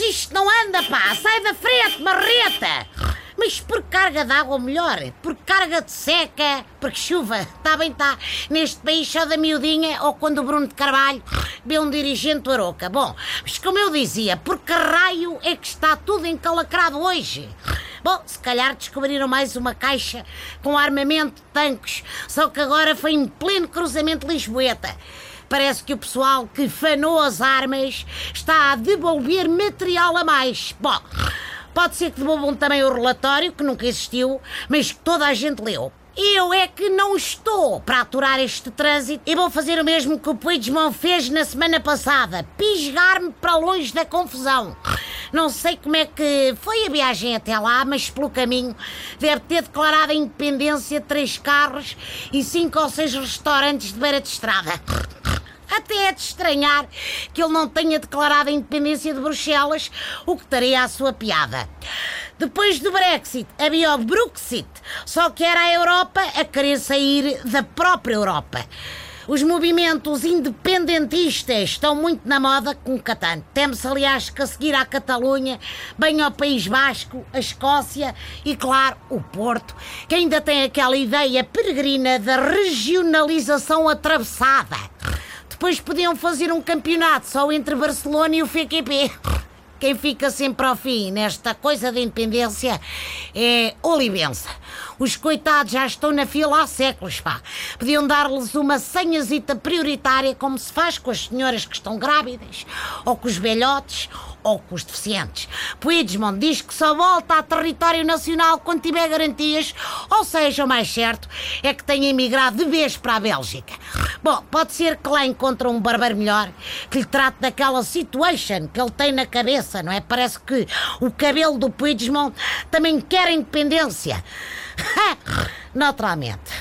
isto não anda, pá! Sai da frente, marreta! Mas por carga de água, melhor, por carga de seca, porque chuva, está bem, está. Neste país só da miudinha ou quando o Bruno de Carvalho vê um dirigente Aroca. Bom, mas como eu dizia, por que raio é que está tudo encalacrado hoje? Bom, se calhar descobriram mais uma caixa com armamento de tanques, só que agora foi em pleno cruzamento Lisboeta. Parece que o pessoal que fanou as armas está a devolver material a mais. Bom, Pode ser que devolvam também o relatório, que nunca existiu, mas que toda a gente leu. Eu é que não estou para aturar este trânsito e vou fazer o mesmo que o Puigdemont fez na semana passada: pisgar-me para longe da confusão. Não sei como é que foi a viagem até lá, mas pelo caminho deve ter declarado a independência de três carros e cinco ou seis restaurantes de beira de estrada. Até é de estranhar que ele não tenha declarado a independência de Bruxelas, o que estaria à sua piada. Depois do Brexit havia o Bruxit, só que era a Europa a querer sair da própria Europa. Os movimentos independentistas estão muito na moda com o Catano. Temos, aliás, que a seguir à Catalunha, bem ao País Basco, a Escócia e, claro, o Porto, que ainda tem aquela ideia peregrina da regionalização atravessada. Depois podiam fazer um campeonato só entre Barcelona e o FQP. Quem fica sempre ao fim nesta coisa de independência é Olivença. Os coitados já estão na fila há séculos, pá. Podiam dar-lhes uma senhazita prioritária, como se faz com as senhoras que estão grávidas, ou com os velhotes, ou com os deficientes. Puigdemont diz que só volta a território nacional quando tiver garantias, ou seja, o mais certo é que tenha emigrado de vez para a Bélgica. Bom, pode ser que lá encontre um barbeiro melhor que lhe trate daquela situation que ele tem na cabeça, não é? Parece que o cabelo do Puigdemont também quer independência. Naturalmente.